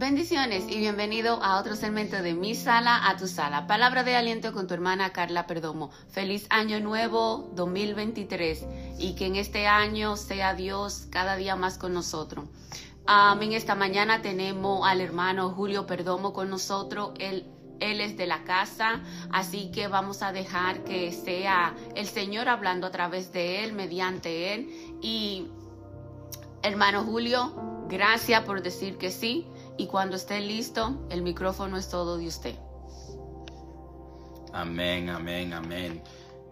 Bendiciones y bienvenido a otro segmento de Mi Sala a tu Sala. Palabra de aliento con tu hermana Carla Perdomo. Feliz año nuevo 2023 y que en este año sea Dios cada día más con nosotros. en esta mañana tenemos al hermano Julio Perdomo con nosotros. Él, él es de la casa, así que vamos a dejar que sea el Señor hablando a través de él, mediante él. Y hermano Julio, gracias por decir que sí y cuando esté listo, el micrófono es todo de usted. Amén, amén, amén.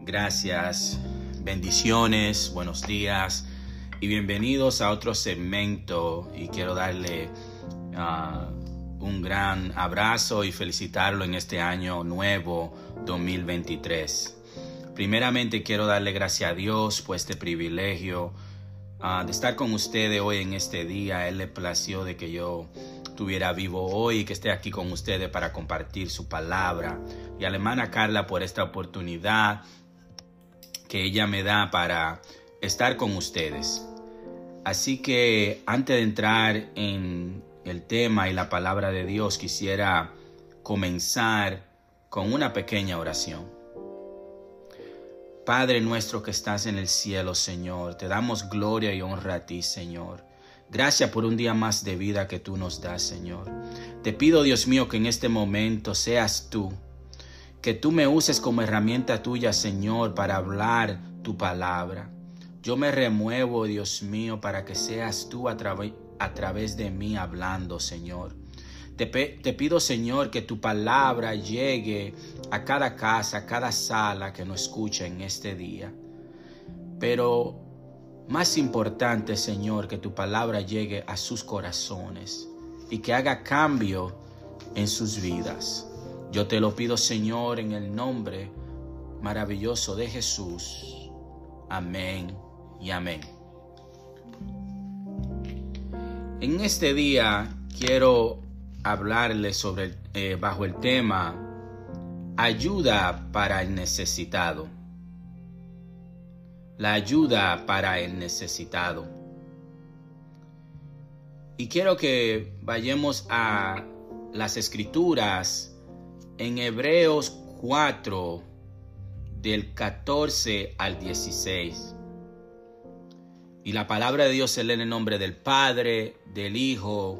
Gracias, bendiciones, buenos días y bienvenidos a otro segmento y quiero darle ah, un gran abrazo y felicitarlo en este año nuevo 2023. Primeramente quiero darle gracias a Dios por este privilegio ah, de estar con ustedes hoy en este día. Él le plació de que yo estuviera vivo hoy y que esté aquí con ustedes para compartir su palabra. Y a la hermana Carla por esta oportunidad que ella me da para estar con ustedes. Así que antes de entrar en el tema y la palabra de Dios, quisiera comenzar con una pequeña oración. Padre nuestro que estás en el cielo, Señor, te damos gloria y honra a ti, Señor. Gracias por un día más de vida que tú nos das, Señor. Te pido, Dios mío, que en este momento seas tú, que tú me uses como herramienta tuya, Señor, para hablar tu palabra. Yo me remuevo, Dios mío, para que seas tú a, a través de mí hablando, Señor. Te, pido, Señor, que tu palabra llegue a cada casa, a cada sala que nos escucha en este día. Pero más importante, Señor, que tu palabra llegue a sus corazones y que haga cambio en sus vidas. Yo te lo pido, Señor, en el nombre maravilloso de Jesús. Amén y amén. En este día quiero hablarles sobre, eh, bajo el tema, ayuda para el necesitado la ayuda para el necesitado. Y quiero que vayamos a las escrituras en Hebreos 4 del 14 al 16. Y la palabra de Dios se lee en el nombre del Padre, del Hijo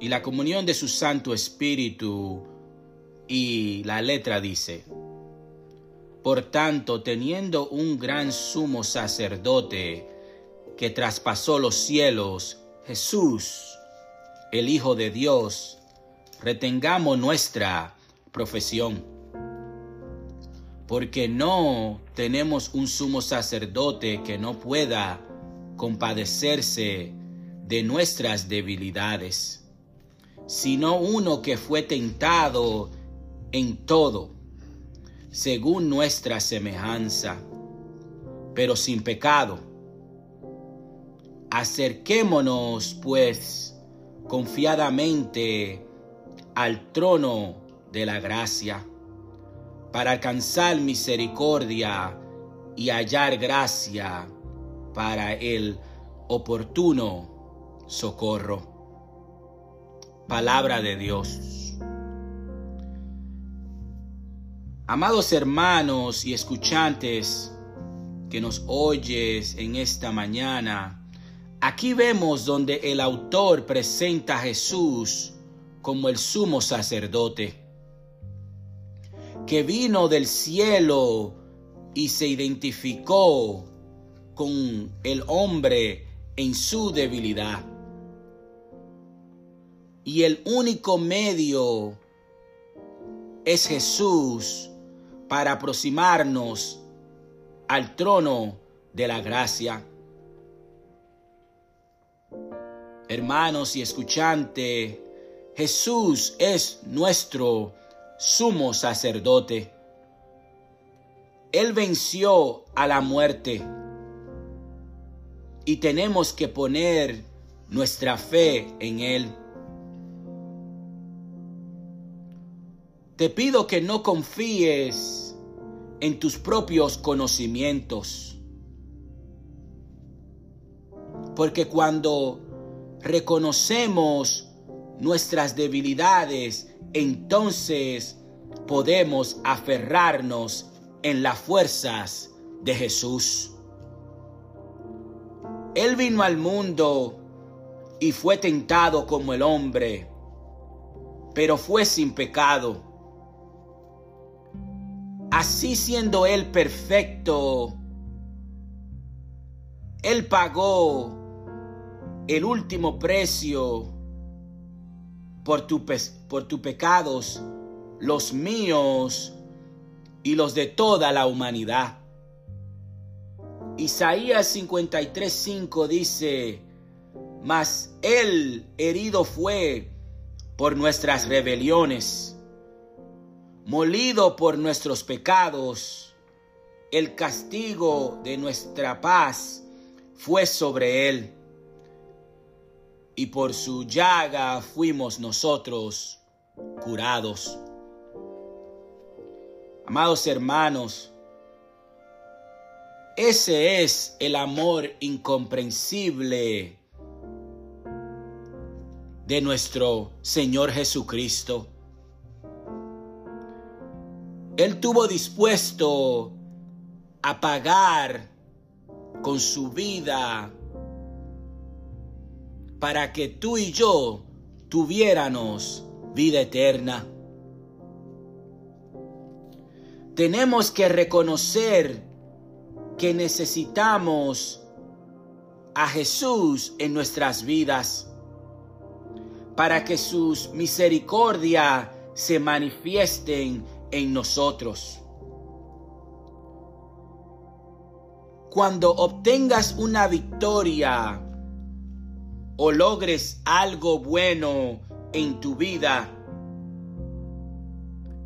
y la comunión de su Santo Espíritu. Y la letra dice, por tanto, teniendo un gran sumo sacerdote que traspasó los cielos, Jesús, el Hijo de Dios, retengamos nuestra profesión. Porque no tenemos un sumo sacerdote que no pueda compadecerse de nuestras debilidades, sino uno que fue tentado en todo según nuestra semejanza, pero sin pecado. Acerquémonos, pues, confiadamente al trono de la gracia, para alcanzar misericordia y hallar gracia para el oportuno socorro. Palabra de Dios. Amados hermanos y escuchantes que nos oyes en esta mañana, aquí vemos donde el autor presenta a Jesús como el sumo sacerdote, que vino del cielo y se identificó con el hombre en su debilidad. Y el único medio es Jesús para aproximarnos al trono de la gracia. Hermanos y escuchantes, Jesús es nuestro sumo sacerdote. Él venció a la muerte y tenemos que poner nuestra fe en Él. Te pido que no confíes en tus propios conocimientos. Porque cuando reconocemos nuestras debilidades, entonces podemos aferrarnos en las fuerzas de Jesús. Él vino al mundo y fue tentado como el hombre, pero fue sin pecado. Así siendo Él perfecto, Él pagó el último precio por, tu por tus pecados, los míos y los de toda la humanidad. Isaías 53:5 dice, mas él herido fue por nuestras rebeliones, molido por nuestros pecados, el castigo de nuestra paz fue sobre él, y por su llaga fuimos nosotros curados. Amados hermanos, ese es el amor incomprensible de nuestro Señor Jesucristo. Él tuvo dispuesto a pagar con su vida para que tú y yo tuviéramos vida eterna. Tenemos que reconocer que necesitamos a Jesús en nuestras vidas para que sus misericordias se manifiesten en nosotros. Cuando obtengas una victoria o logres algo bueno en tu vida,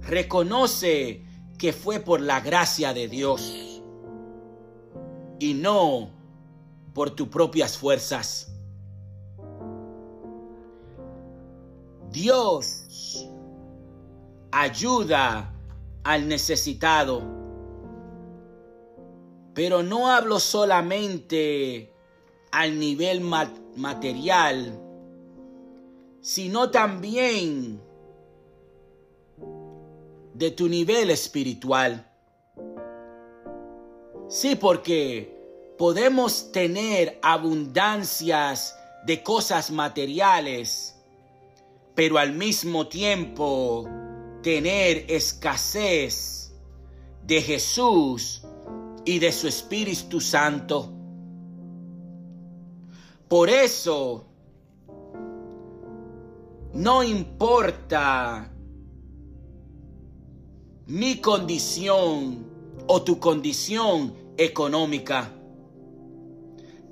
reconoce que fue por la gracia de Dios y no por tus propias fuerzas. Dios ayuda al necesitado, pero no hablo solamente al nivel material, sino también de tu nivel espiritual. Sí, porque podemos tener abundancias de cosas materiales, pero al mismo tiempo tener escasez de Jesús y de su Espíritu Santo. Por eso, no importa mi condición o tu condición económica.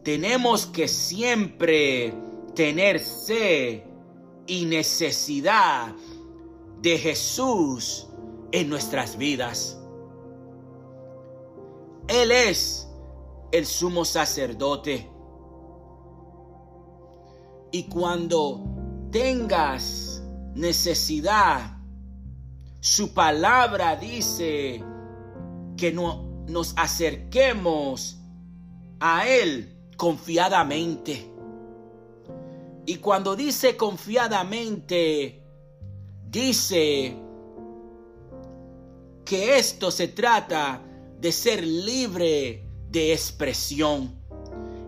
Tenemos que siempre tener sed y necesidad de Jesús en nuestras vidas. Él es el sumo sacerdote. Y cuando tengas necesidad su palabra dice que no, nos acerquemos a Él confiadamente. Y cuando dice confiadamente, dice que esto se trata de ser libre de expresión.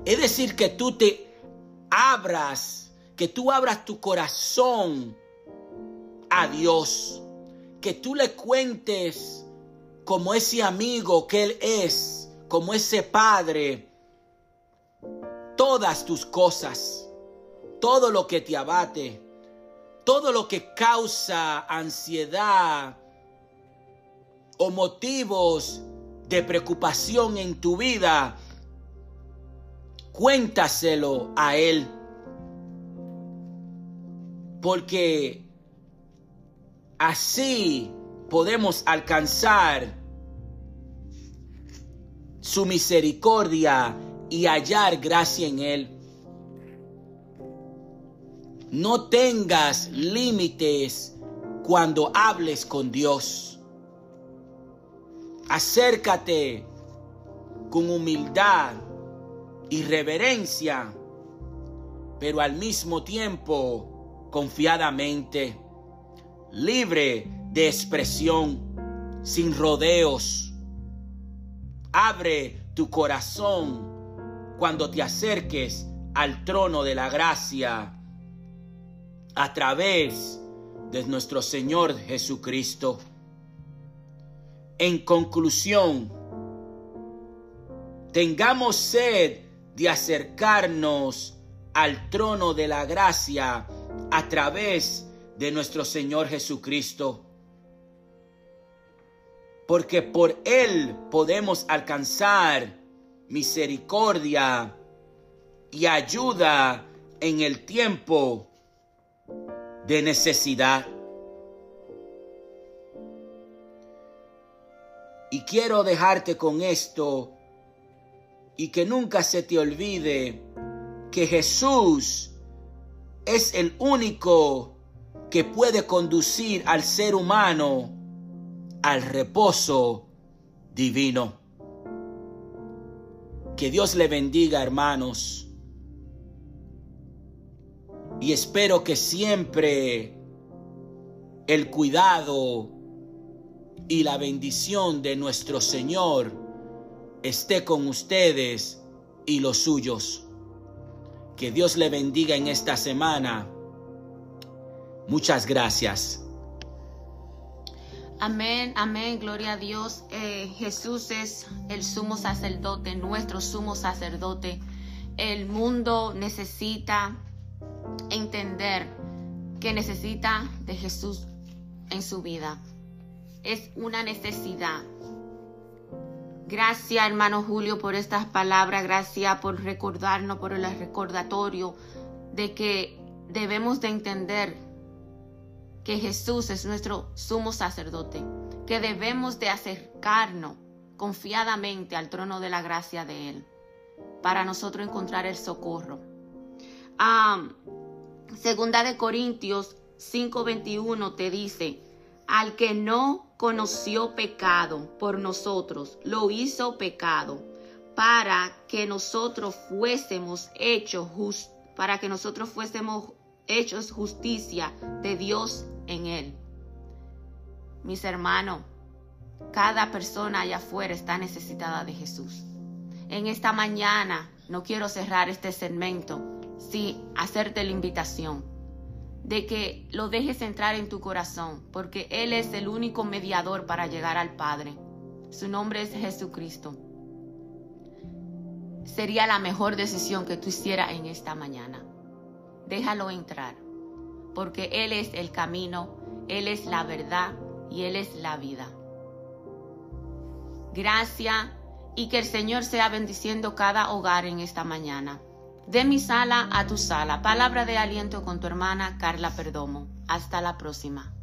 Es decir, que tú te abras, que tú abras tu corazón a Dios que tú le cuentes como ese amigo que Él es, como ese padre, todas tus cosas, todo lo que te abate, todo lo que causa ansiedad o motivos de preocupación en tu vida, cuéntaselo a Él. Porque Así podemos alcanzar su misericordia y hallar gracia en Él. No tengas límites cuando hables con Dios. Acércate con humildad y reverencia, pero al mismo tiempo confiadamente, libre de expresión, sin rodeos. Abre tu corazón cuando te acerques al trono de la gracia a través de nuestro Señor Jesucristo. En conclusión, tengamos sed de acercarnos al trono de la gracia a través de nuestro Señor Jesucristo. Porque por Él podemos alcanzar misericordia y ayuda en el tiempo de necesidad. Y quiero dejarte con esto y que nunca se te olvide que Jesús es el único que puede conducir al ser humano al reposo divino. Que Dios le bendiga, hermanos. Y espero que siempre el cuidado y la bendición de nuestro Señor esté con ustedes y los suyos. Que Dios le bendiga en esta semana. Muchas gracias. Amén, amén, gloria a Dios. Eh, Jesús es el sumo sacerdote, nuestro sumo sacerdote. El mundo necesita entender que necesita de Jesús en su vida. Es una necesidad. Gracias, hermano Julio, por estas palabras. Gracias por recordarnos, por el recordatorio de que debemos de entender que Jesús es nuestro sumo sacerdote, que debemos de acercarnos confiadamente al trono de la gracia de Él para nosotros encontrar el socorro. Segunda de Corintios 5:21 te dice, al que no conoció pecado por nosotros, lo hizo pecado, para que nosotros fuésemos hechos para que nosotros fuésemos hechos justicia de Dios en él. Mis hermanos, cada persona allá afuera está necesitada de Jesús. En esta mañana no quiero cerrar este segmento sin hacerte la invitación de que lo dejes entrar en tu corazón, porque Él es el único mediador para llegar al Padre. Su nombre es Jesucristo. Sería la mejor decisión que tú hicieras en esta mañana. Déjalo entrar porque Él es el camino, Él es la verdad y Él es la vida. Gracias y que el Señor sea bendiciendo cada hogar en esta mañana. De mi sala a tu sala, palabra de aliento con tu hermana Carla Perdomo. Hasta la próxima.